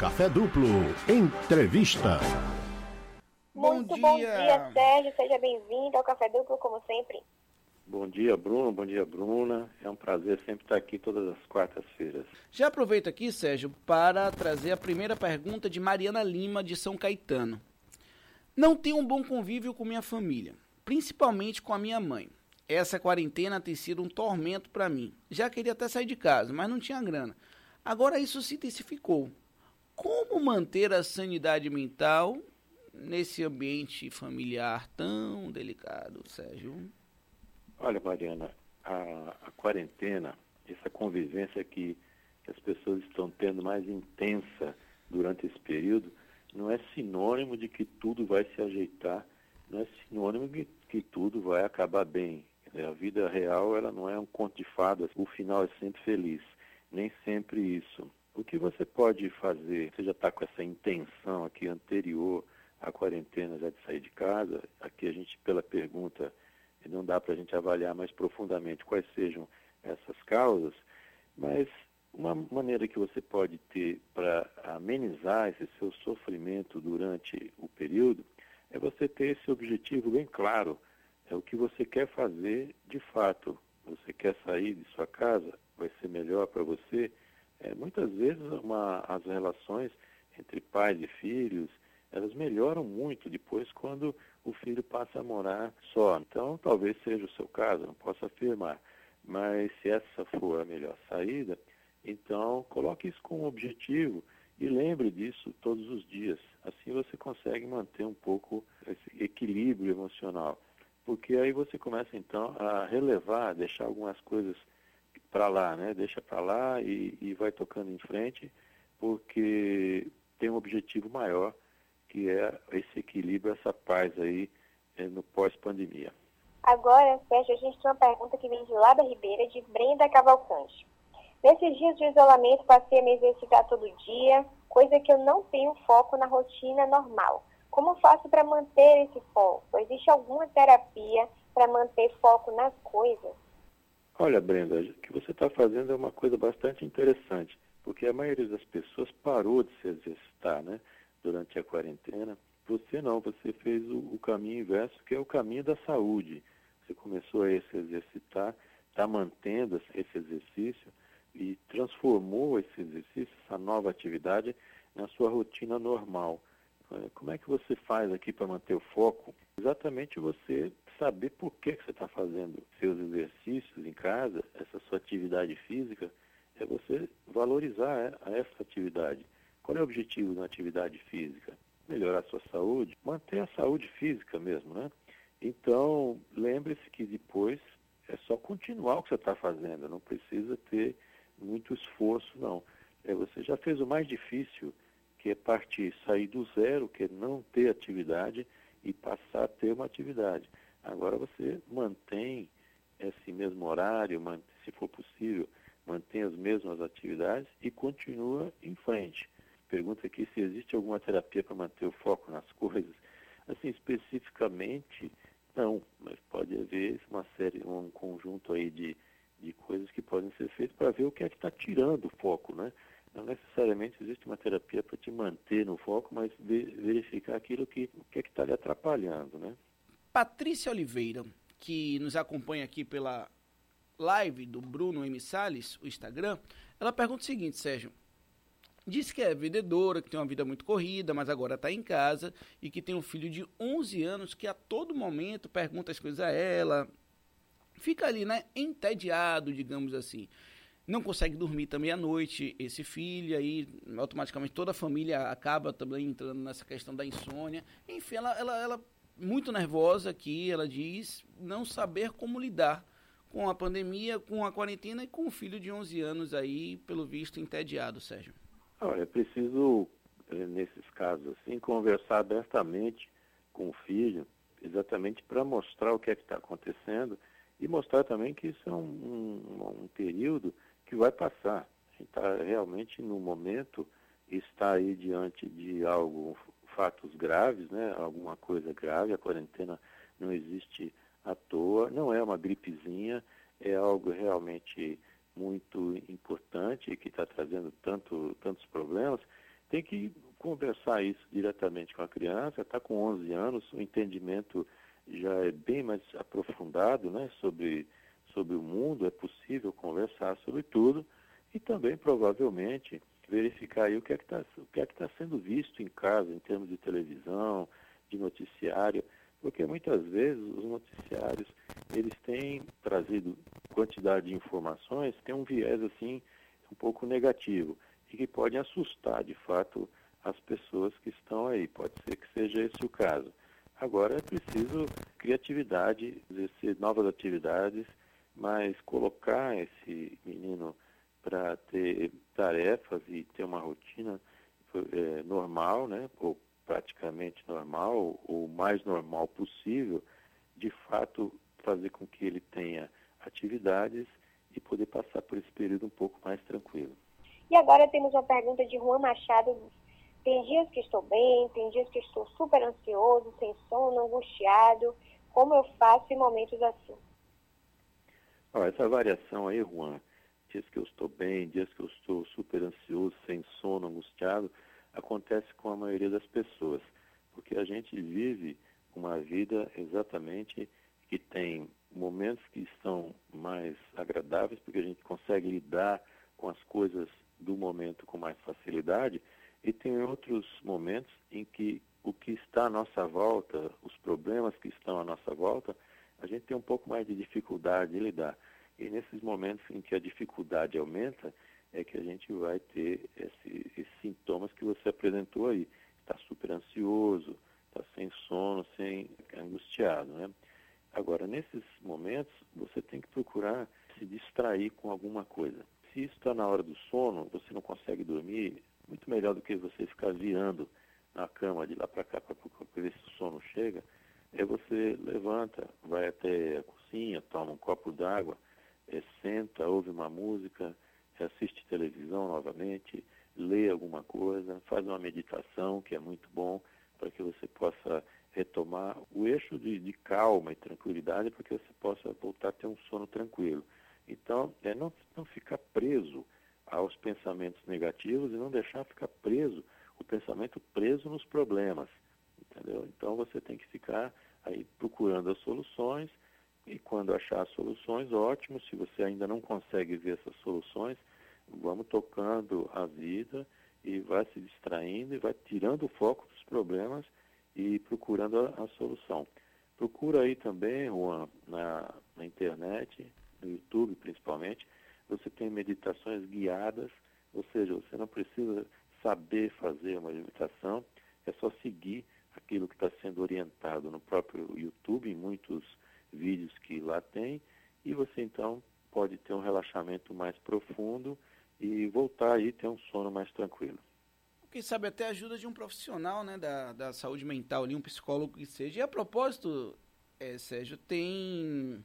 Café Duplo. Entrevista. Muito bom dia, bom dia Sérgio. Seja bem-vindo ao Café Duplo, como sempre. Bom dia, Bruno. Bom dia, Bruna. É um prazer sempre estar aqui todas as quartas-feiras. Já aproveito aqui, Sérgio, para trazer a primeira pergunta de Mariana Lima, de São Caetano. Não tenho um bom convívio com minha família, principalmente com a minha mãe. Essa quarentena tem sido um tormento para mim. Já queria até sair de casa, mas não tinha grana. Agora isso se intensificou. Como manter a sanidade mental nesse ambiente familiar tão delicado, Sérgio? Olha, Mariana, a, a quarentena, essa convivência que, que as pessoas estão tendo mais intensa durante esse período, não é sinônimo de que tudo vai se ajeitar, não é sinônimo de que tudo vai acabar bem. A vida real ela não é um conto de fadas, o final é sempre feliz. Nem sempre isso. O que você pode fazer? Você já está com essa intenção aqui anterior à quarentena já de sair de casa? Aqui a gente, pela pergunta, não dá para a gente avaliar mais profundamente quais sejam essas causas, mas uma maneira que você pode ter para amenizar esse seu sofrimento durante o período é você ter esse objetivo bem claro. É o que você quer fazer de fato. Você quer sair de sua casa, vai ser melhor para você. É, muitas vezes uma, as relações entre pais e filhos, elas melhoram muito depois quando o filho passa a morar só. Então, talvez seja o seu caso, não posso afirmar. Mas se essa for a melhor saída, então coloque isso como objetivo e lembre disso todos os dias. Assim você consegue manter um pouco esse equilíbrio emocional. Porque aí você começa então a relevar, deixar algumas coisas para lá, né? Deixa para lá e, e vai tocando em frente, porque tem um objetivo maior que é esse equilíbrio, essa paz aí é, no pós-pandemia. Agora, Sérgio, a gente tem uma pergunta que vem de lá da Ribeira, de Brenda Cavalcante. Nesses dias de isolamento, passei a me exercitar todo dia, coisa que eu não tenho foco na rotina normal. Como faço para manter esse foco? Existe alguma terapia para manter foco nas coisas? Olha, Brenda, o que você está fazendo é uma coisa bastante interessante, porque a maioria das pessoas parou de se exercitar, né? durante a quarentena. Você não, você fez o, o caminho inverso, que é o caminho da saúde. Você começou a se exercitar, está mantendo esse exercício e transformou esse exercício, essa nova atividade, na sua rotina normal. É, como é que você faz aqui para manter o foco? Exatamente você saber por que, que você está fazendo seus exercícios em casa, essa sua atividade física, é você valorizar essa atividade. Qual é o objetivo da atividade física? Melhorar a sua saúde, manter a saúde física mesmo, né? Então, lembre-se que depois é só continuar o que você está fazendo, não precisa ter muito esforço, não. É, você já fez o mais difícil, que é partir, sair do zero, que é não ter atividade e passar a ter uma atividade. Agora você mantém esse mesmo horário, se for possível, mantém as mesmas atividades e continua em frente pergunta aqui se existe alguma terapia para manter o foco nas coisas. Assim, especificamente, não, mas pode haver uma série, um conjunto aí de, de coisas que podem ser feitas para ver o que é que está tirando o foco, né? Não necessariamente existe uma terapia para te manter no foco, mas verificar aquilo que, que é está lhe atrapalhando, né? Patrícia Oliveira, que nos acompanha aqui pela live do Bruno M. Salles, o Instagram, ela pergunta o seguinte, Sérgio, Diz que é vendedora, que tem uma vida muito corrida, mas agora está em casa e que tem um filho de 11 anos que a todo momento pergunta as coisas a ela. Fica ali, né, entediado, digamos assim. Não consegue dormir também à noite, esse filho, aí automaticamente toda a família acaba também entrando nessa questão da insônia. Enfim, ela, ela, ela muito nervosa aqui, ela diz não saber como lidar com a pandemia, com a quarentena e com o filho de 11 anos aí, pelo visto, entediado, Sérgio. Olha, é preciso, eh, nesses casos assim, conversar abertamente com o filho, exatamente para mostrar o que é que está acontecendo e mostrar também que isso é um, um, um período que vai passar. A gente está realmente no momento, está aí diante de algo, fatos graves, né? alguma coisa grave, a quarentena não existe à toa, não é uma gripezinha, é algo realmente muito importante que está trazendo tanto, tantos problemas. tem que conversar isso diretamente com a criança, está com 11 anos, o entendimento já é bem mais aprofundado né, sobre, sobre o mundo, é possível conversar sobre tudo e também provavelmente verificar aí o que é que está é tá sendo visto em casa, em termos de televisão, de noticiário, porque muitas vezes os noticiários eles têm trazido quantidade de informações, tem um viés assim um pouco negativo e que podem assustar de fato as pessoas que estão aí. Pode ser que seja esse o caso. Agora é preciso criatividade, exercer novas atividades, mas colocar esse menino para ter tarefas e ter uma rotina é, normal, né, ou praticamente normal, ou mais normal possível, de fato fazer com que ele tenha atividades e poder passar por esse período um pouco mais tranquilo. E agora temos uma pergunta de Juan Machado tem dias que estou bem, tem dias que estou super ansioso, sem sono, angustiado. Como eu faço em momentos assim? Oh, essa variação aí, Juan, dias que eu estou bem, dias que eu estou super ansioso, sem sono, angustiado, acontece com a maioria das pessoas, porque a gente vive uma vida exatamente que tem momentos que estão mais agradáveis, porque a gente consegue lidar com as coisas do momento com mais facilidade, e tem outros momentos em que o que está à nossa volta, os problemas que estão à nossa volta, a gente tem um pouco mais de dificuldade de lidar. E nesses momentos em que a dificuldade aumenta, é que a gente vai ter esse, esses sintomas que você apresentou aí. Está super ansioso, está sem sono, sem angustiado, né? Agora, nesses momentos, você tem que procurar se distrair com alguma coisa. Se isso está na hora do sono, você não consegue dormir, muito melhor do que você ficar virando na cama de lá para cá para ver se o sono chega, é você levanta, vai até a cozinha, toma um copo d'água, é, senta, ouve uma música, assiste televisão novamente, lê alguma coisa, faz uma meditação, que é muito bom, para que você possa retomar o eixo de, de calma e tranquilidade, para que você possa voltar a ter um sono tranquilo. Então, é não, não ficar preso aos pensamentos negativos e não deixar ficar preso, o pensamento preso nos problemas, entendeu? Então você tem que ficar aí procurando as soluções e quando achar as soluções, ótimo. Se você ainda não consegue ver essas soluções, vamos tocando a vida e vai se distraindo e vai tirando o foco dos problemas e procurando a, a solução. Procura aí também, Juan, na, na internet, no YouTube principalmente, você tem meditações guiadas, ou seja, você não precisa saber fazer uma meditação, é só seguir aquilo que está sendo orientado no próprio YouTube, em muitos vídeos que lá tem, e você então pode ter um relaxamento mais profundo e voltar aí ter um sono mais tranquilo. Quem sabe até ajuda de um profissional né, da, da saúde mental, ali, um psicólogo que seja. E a propósito, é, Sérgio, tem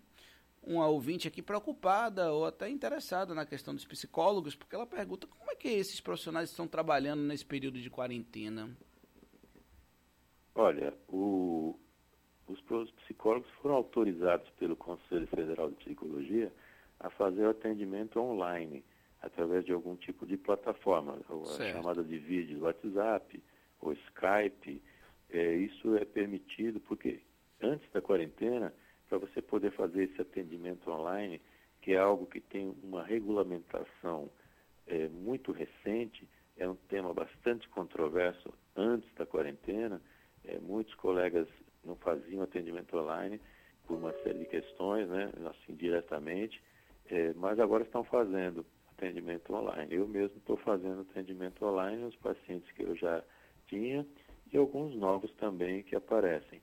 uma ouvinte aqui preocupada ou até interessada na questão dos psicólogos, porque ela pergunta como é que esses profissionais estão trabalhando nesse período de quarentena. Olha, o, os psicólogos foram autorizados pelo Conselho Federal de Psicologia a fazer o atendimento online, através de algum tipo de plataforma, a chamada de vídeo WhatsApp ou Skype. É, isso é permitido porque antes da quarentena para você poder fazer esse atendimento online, que é algo que tem uma regulamentação é, muito recente, é um tema bastante controverso antes da quarentena. É, muitos colegas não faziam atendimento online por uma série de questões, né, assim, diretamente, é, mas agora estão fazendo atendimento online. Eu mesmo estou fazendo atendimento online nos pacientes que eu já tinha e alguns novos também que aparecem.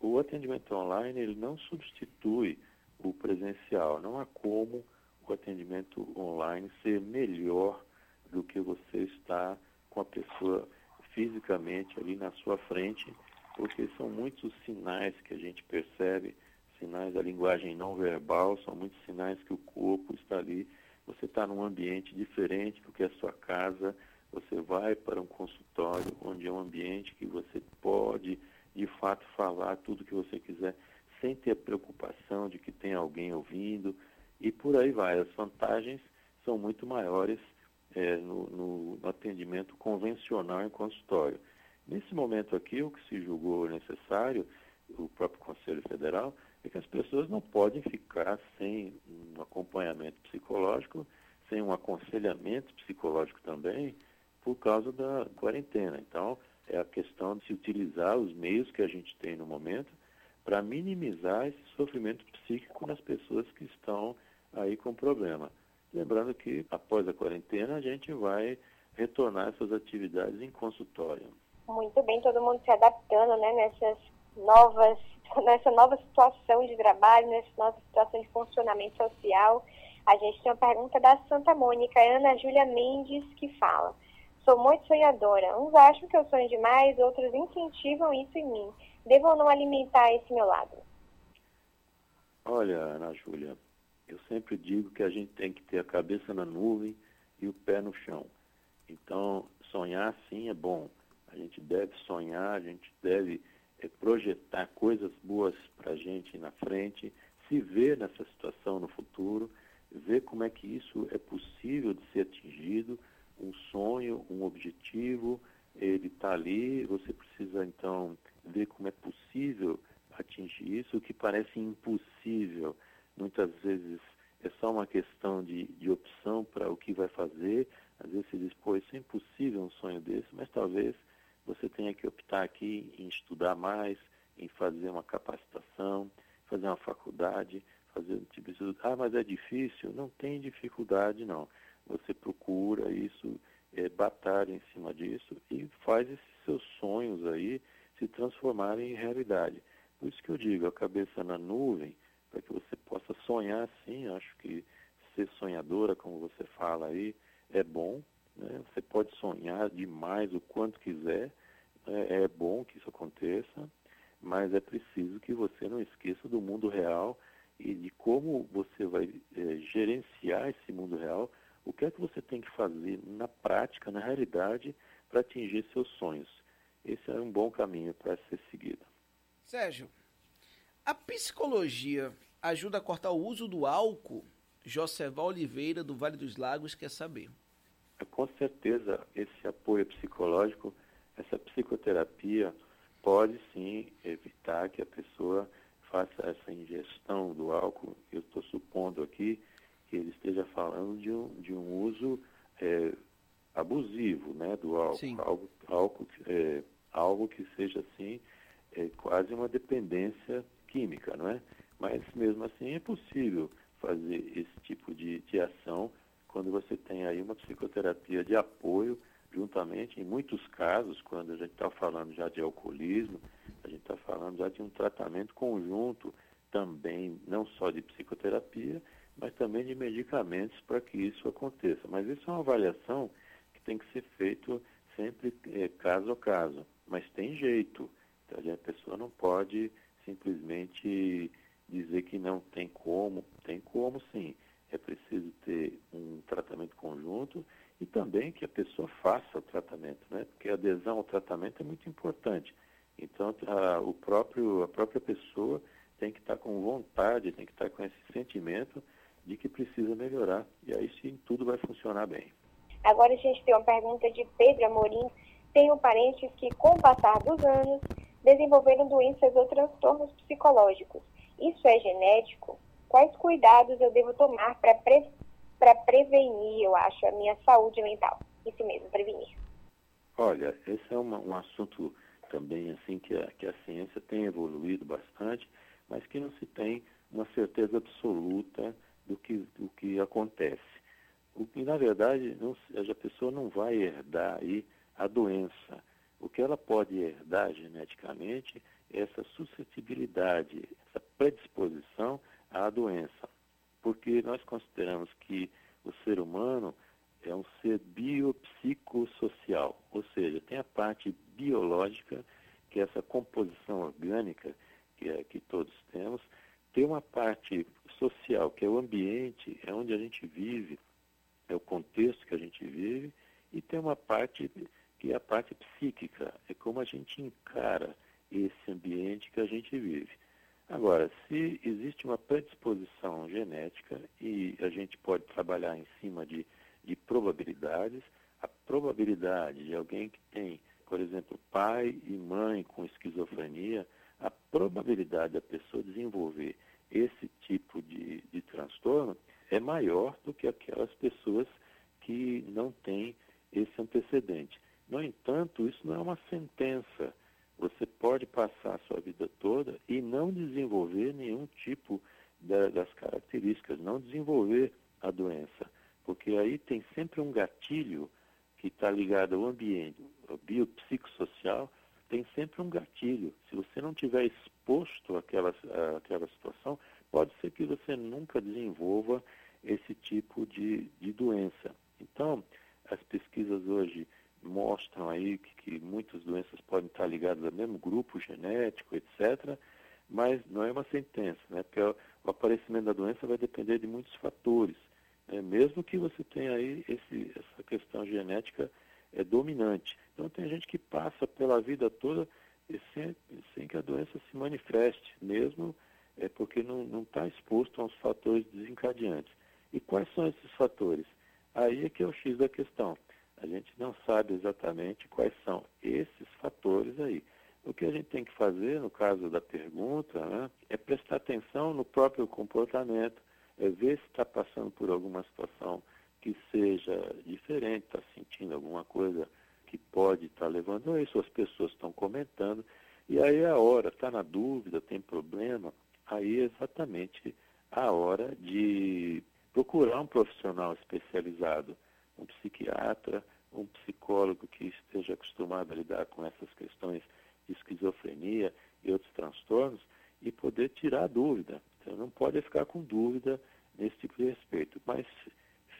O atendimento online ele não substitui o presencial. Não há como o atendimento online ser melhor do que você estar com a pessoa fisicamente ali na sua frente, porque são muitos sinais que a gente percebe, sinais da linguagem não verbal, são muitos sinais que o corpo está ali. Você está num ambiente diferente do que a sua casa, você vai para um consultório onde é um ambiente que você pode de fato falar tudo que você quiser, sem ter preocupação de que tem alguém ouvindo, e por aí vai. As vantagens são muito maiores é, no, no, atendimento convencional em consultório. Nesse momento aqui, o que se julgou necessário, o próprio Conselho Federal, é que as pessoas não podem ficar sem um acompanhamento psicológico, sem um aconselhamento psicológico também, por causa da quarentena. Então, é a questão de se utilizar os meios que a gente tem no momento para minimizar esse sofrimento psíquico nas pessoas que estão aí com problema. Lembrando que após a quarentena a gente vai retornar essas atividades em consultório. Muito bem, todo mundo se adaptando, né, nessas novas, nessa nova situação de trabalho, nessa nova situação de funcionamento social. A gente tem uma pergunta da Santa Mônica, Ana Júlia Mendes, que fala: Sou muito sonhadora. Uns acham que eu sonho demais, outros incentivam isso em mim. Devo ou não alimentar esse meu lado? Olha, Ana Júlia, eu sempre digo que a gente tem que ter a cabeça na nuvem e o pé no chão. Então, sonhar sim é bom. A gente deve sonhar, a gente deve é, projetar coisas boas para a gente na frente, se ver nessa situação no futuro, ver como é que isso é possível de ser atingido, um sonho, um objetivo, ele está ali, você precisa então ver como é possível atingir isso, o que parece impossível, muitas vezes é só uma questão de, de opção para o que vai fazer, às vezes se diz, pô, isso é impossível um sonho desse, mas talvez você tenha que optar aqui em estudar mais, em fazer uma capacitação, fazer uma faculdade, fazer um tipo de. Ah, mas é difícil? Não tem dificuldade, não. Você procura isso, é, batalha em cima disso e faz esses seus sonhos aí se transformarem em realidade. Por isso que eu digo, a cabeça na nuvem, para que você possa sonhar sim, acho que ser sonhadora, como você fala aí, é bom, né? Você pode sonhar demais o quanto quiser, é, é bom aconteça, mas é preciso que você não esqueça do mundo real e de como você vai é, gerenciar esse mundo real, o que é que você tem que fazer na prática, na realidade, para atingir seus sonhos. Esse é um bom caminho para ser seguido. Sérgio, a psicologia ajuda a cortar o uso do álcool? Joseval Oliveira, do Vale dos Lagos, quer saber. Com certeza, esse apoio psicológico, essa psicoterapia, pode sim evitar que a pessoa faça essa ingestão do álcool. Eu estou supondo aqui que ele esteja falando de um, de um uso é, abusivo né, do álcool. Sim. Algo, álcool é, algo que seja assim, é, quase uma dependência química, não é? Mas mesmo assim é possível fazer esse tipo de, de ação quando você tem aí uma psicoterapia de apoio, juntamente, em muitos casos, quando a gente está falando já de alcoolismo, a gente está falando já de um tratamento conjunto também, não só de psicoterapia, mas também de medicamentos para que isso aconteça. Mas isso é uma avaliação que tem que ser feito sempre é, caso a caso. Mas tem jeito. Então, a pessoa não pode simplesmente dizer que não tem como. Tem como sim é preciso ter um e também que a pessoa faça o tratamento, né? Porque a adesão ao tratamento é muito importante. Então, a, o próprio, a própria pessoa tem que estar com vontade, tem que estar com esse sentimento de que precisa melhorar. E aí sim tudo vai funcionar bem. Agora a gente tem uma pergunta de Pedro Amorim. Tenho parentes que, com o passar dos anos, desenvolveram doenças ou transtornos psicológicos. Isso é genético? quais cuidados eu devo tomar para pre, prevenir, eu acho, a minha saúde mental. Isso mesmo, prevenir. Olha, esse é uma, um assunto também assim que a, que a ciência tem evoluído bastante, mas que não se tem uma certeza absoluta do que, do que acontece. O que, na verdade, não, a pessoa não vai herdar aí a doença. O que ela pode herdar geneticamente é essa suscetibilidade, essa predisposição à doença, porque nós consideramos que o ser humano é um ser biopsicossocial, ou seja, tem a parte biológica, que é essa composição orgânica que, é, que todos temos, tem uma parte social, que é o ambiente, é onde a gente vive, é o contexto que a gente vive, e tem uma parte que é a parte psíquica, é como a gente encara esse ambiente que a gente vive. Agora, se existe uma predisposição genética e a gente pode trabalhar em cima de de probabilidades. A probabilidade de alguém que tem, por exemplo, pai e mãe com esquizofrenia, a probabilidade da pessoa desenvolver esse tipo de, de transtorno é maior do que aquelas pessoas que não têm esse antecedente. No entanto, isso não é uma sentença. Você pode passar a sua vida toda e não desenvolver nenhum tipo da, das características, não desenvolver a doença, porque aí tem sempre um gatilho que está ligado ao ambiente, ao biopsicossocial, tem sempre um gatilho. Se você não tiver exposto àquela, àquela situação, pode ser que você nunca desenvolva esse tipo de, de doença. Então, as pesquisas hoje mostram aí que, que muitas doenças podem estar ligadas ao mesmo grupo genético, etc., mas não é uma sentença, né? porque o, aparecimento da doença vai depender de muitos fatores. Né? Mesmo que você tenha aí esse, essa questão genética é dominante. Então tem gente que passa pela vida toda sem, sem que a doença se manifeste, mesmo é porque não está exposto aos fatores desencadeantes. E quais são esses fatores? Aí é que é o X da questão. A gente não sabe exatamente quais são esses fatores aí. O que a gente tem que fazer, no caso da pergunta, né, é prestar atenção no próprio comportamento, é ver se está passando por alguma situação que seja diferente, está sentindo alguma coisa que pode estar tá levando a isso, as pessoas estão comentando, e aí é a hora, está na dúvida, tem problema, aí é exatamente a hora de procurar um profissional especializado, um psiquiatra, um psicólogo que esteja acostumado a lidar com essas questões de esquizofrenia e outros transtornos e poder tirar a dúvida. Então não pode ficar com dúvida nesse tipo de respeito. Mas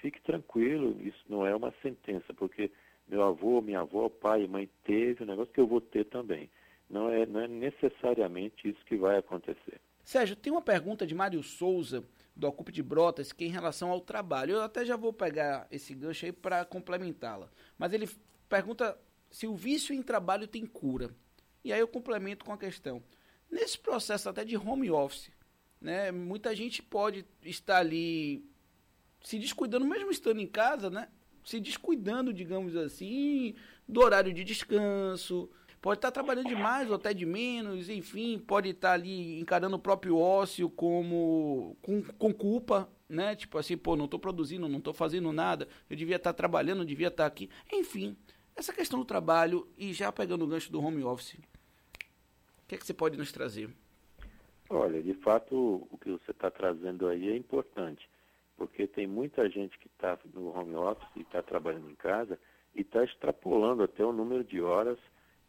fique tranquilo, isso não é uma sentença, porque meu avô, minha avó, pai e mãe teve um negócio que eu vou ter também. Não é, não é necessariamente isso que vai acontecer. Sérgio, tem uma pergunta de Mário Souza, do Ocupe de Brotas, que é em relação ao trabalho. Eu até já vou pegar esse gancho aí para complementá-la. Mas ele pergunta se o vício em trabalho tem cura. E aí eu complemento com a questão. Nesse processo até de home office, né, muita gente pode estar ali se descuidando, mesmo estando em casa, né? Se descuidando, digamos assim, do horário de descanso, pode estar trabalhando de mais ou até de menos, enfim, pode estar ali encarando o próprio ócio como com, com culpa, né? Tipo assim, pô, não estou produzindo, não estou fazendo nada, eu devia estar trabalhando, eu devia estar aqui. Enfim, essa questão do trabalho e já pegando o gancho do home office, o que é que você pode nos trazer? Olha, de fato, o que você está trazendo aí é importante, porque tem muita gente que está no home office e está trabalhando em casa e está extrapolando até o número de horas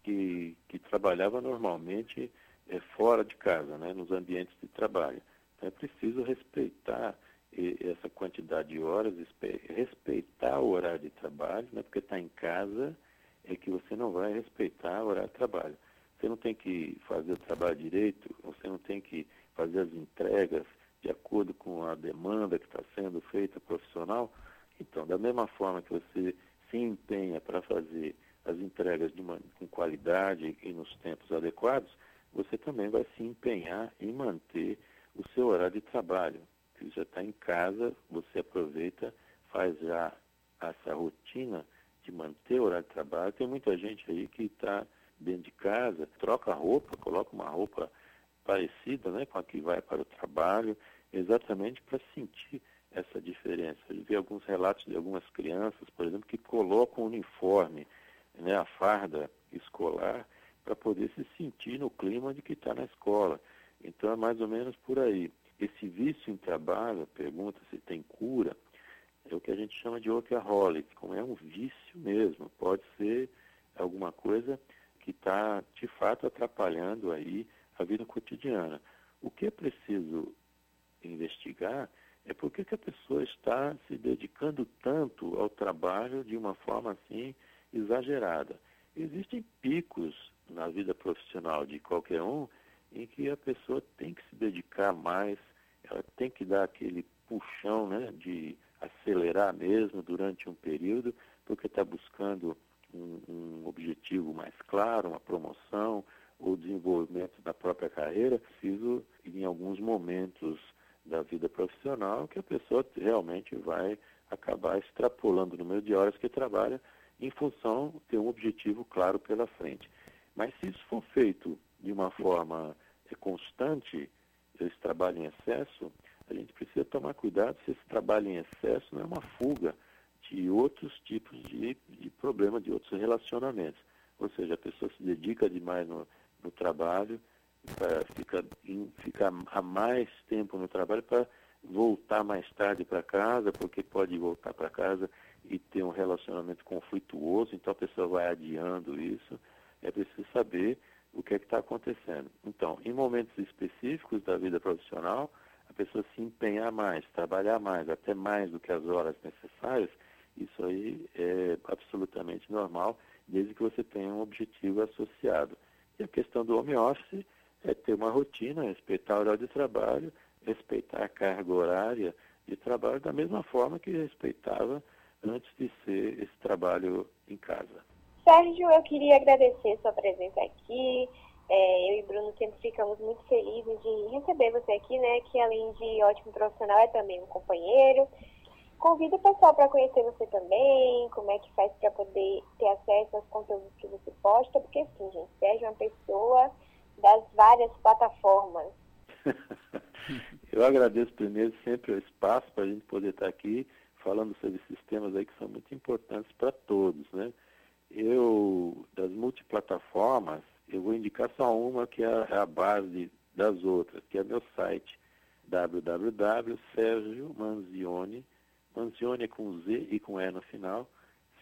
que, que trabalhava normalmente é, fora de casa, né, nos ambientes de trabalho. Então é preciso respeitar essa quantidade de horas, respeitar o horário de trabalho, né, porque está em casa é que você não vai respeitar o horário de trabalho. Você não tem que fazer o trabalho direito, você não tem que fazer as entregas de acordo com a demanda que está sendo feita profissional. Então, da mesma forma que você se empenha para fazer as entregas uma, com qualidade e nos tempos adequados, você também vai se empenhar em manter o seu horário de trabalho. Você já está em casa, você aproveita, faz já essa rotina de manter o horário de trabalho. Tem muita gente aí que está dentro de casa, troca roupa, coloca uma roupa parecida né, com a que vai para o trabalho, exatamente para sentir essa diferença. Eu vi alguns relatos de algumas crianças, por exemplo, que colocam o uniforme né, a farda escolar para poder se sentir no clima de que está na escola. Então é mais ou menos por aí. Esse vício em trabalho, pergunta se tem cura, é o que a gente chama de workaholic, como é um vício mesmo, pode ser alguma coisa que está de fato atrapalhando aí a vida cotidiana. O que é preciso investigar é por que a pessoa está se dedicando tanto ao trabalho de uma forma assim exagerada. Existem picos na vida profissional de qualquer um em que a pessoa tem que se dedicar mais, ela tem que dar aquele puxão né, de acelerar mesmo durante um período, porque está buscando um, um, objetivo mais claro, uma promoção ou desenvolvimento da própria carreira. Preciso, em alguns momentos da vida profissional, que a pessoa realmente vai acabar extrapolando o número de horas que trabalha em função de ter um objetivo claro pela frente. Mas se isso for feito de uma forma constante, esse trabalho em excesso, a gente precisa tomar cuidado se esse trabalho em excesso não é uma fuga de outros tipos de, de problema, de outros relacionamentos. Ou seja, a pessoa se dedica demais no, no trabalho, fica, em, fica a mais tempo no trabalho para voltar mais tarde para casa, porque pode voltar para casa e ter um relacionamento conflituoso, então a pessoa vai adiando isso. É preciso saber o que é que está acontecendo. Então, em momentos específicos da vida profissional, a pessoa se empenhar mais, trabalhar mais, até mais do que as horas necessárias, isso aí é absolutamente normal, desde que você tenha um objetivo associado. E a questão do home office é ter uma rotina, respeitar o horário de trabalho, respeitar a carga horária de trabalho da mesma forma que respeitava antes de ser esse trabalho em casa. Sérgio, eu queria agradecer sua presença aqui. É, eu e Bruno sempre ficamos muito felizes de receber você aqui, né? Que além de ótimo profissional, é também um companheiro. Convido o pessoal para conhecer você também, como é que faz para poder ter acesso aos conteúdos que você posta, porque sim, gente, Sérgio é uma pessoa das várias plataformas. Eu agradeço primeiro sempre o espaço para a gente poder estar aqui falando sobre esses temas aí que são muito importantes para todos, né? Eu, das multiplataformas, eu vou indicar só uma que é a base das outras, que é meu site www.sergiomanzione.com Manzione é com Z e com E no final,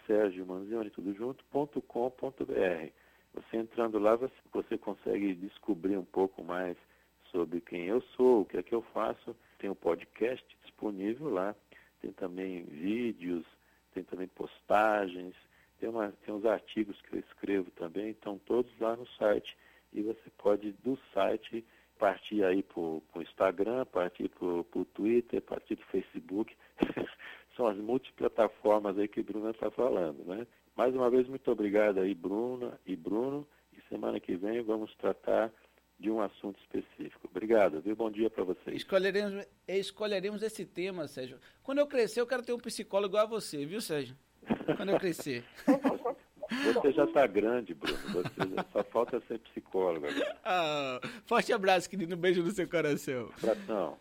Sérgio Manzione, tudo junto, ponto com, ponto br. Você entrando lá, você, consegue descobrir um pouco mais sobre quem eu sou, o que é que eu faço. Tem um podcast disponível lá, também vídeos, tem também postagens, tem, uma, tem uns artigos que eu escrevo também, estão todos lá no site. E você pode, do site, partir aí para o Instagram, partir para o Twitter, partir para o Facebook. São as multiplataformas aí que o Bruno está falando, né? Mais uma vez, muito obrigado aí, Bruna e Bruno. E semana que vem vamos tratar de um assunto específico. Obrigado, viu? Bom dia para vocês. Escolheremos, escolheremos esse tema, Sérgio. Quando eu crescer, eu quero ter um psicólogo igual a você, viu, Sérgio? Quando eu crescer. Você já está grande, Bruno. Você só falta ser psicólogo. Ah, forte abraço, querido. Um beijo no seu coração. Abração.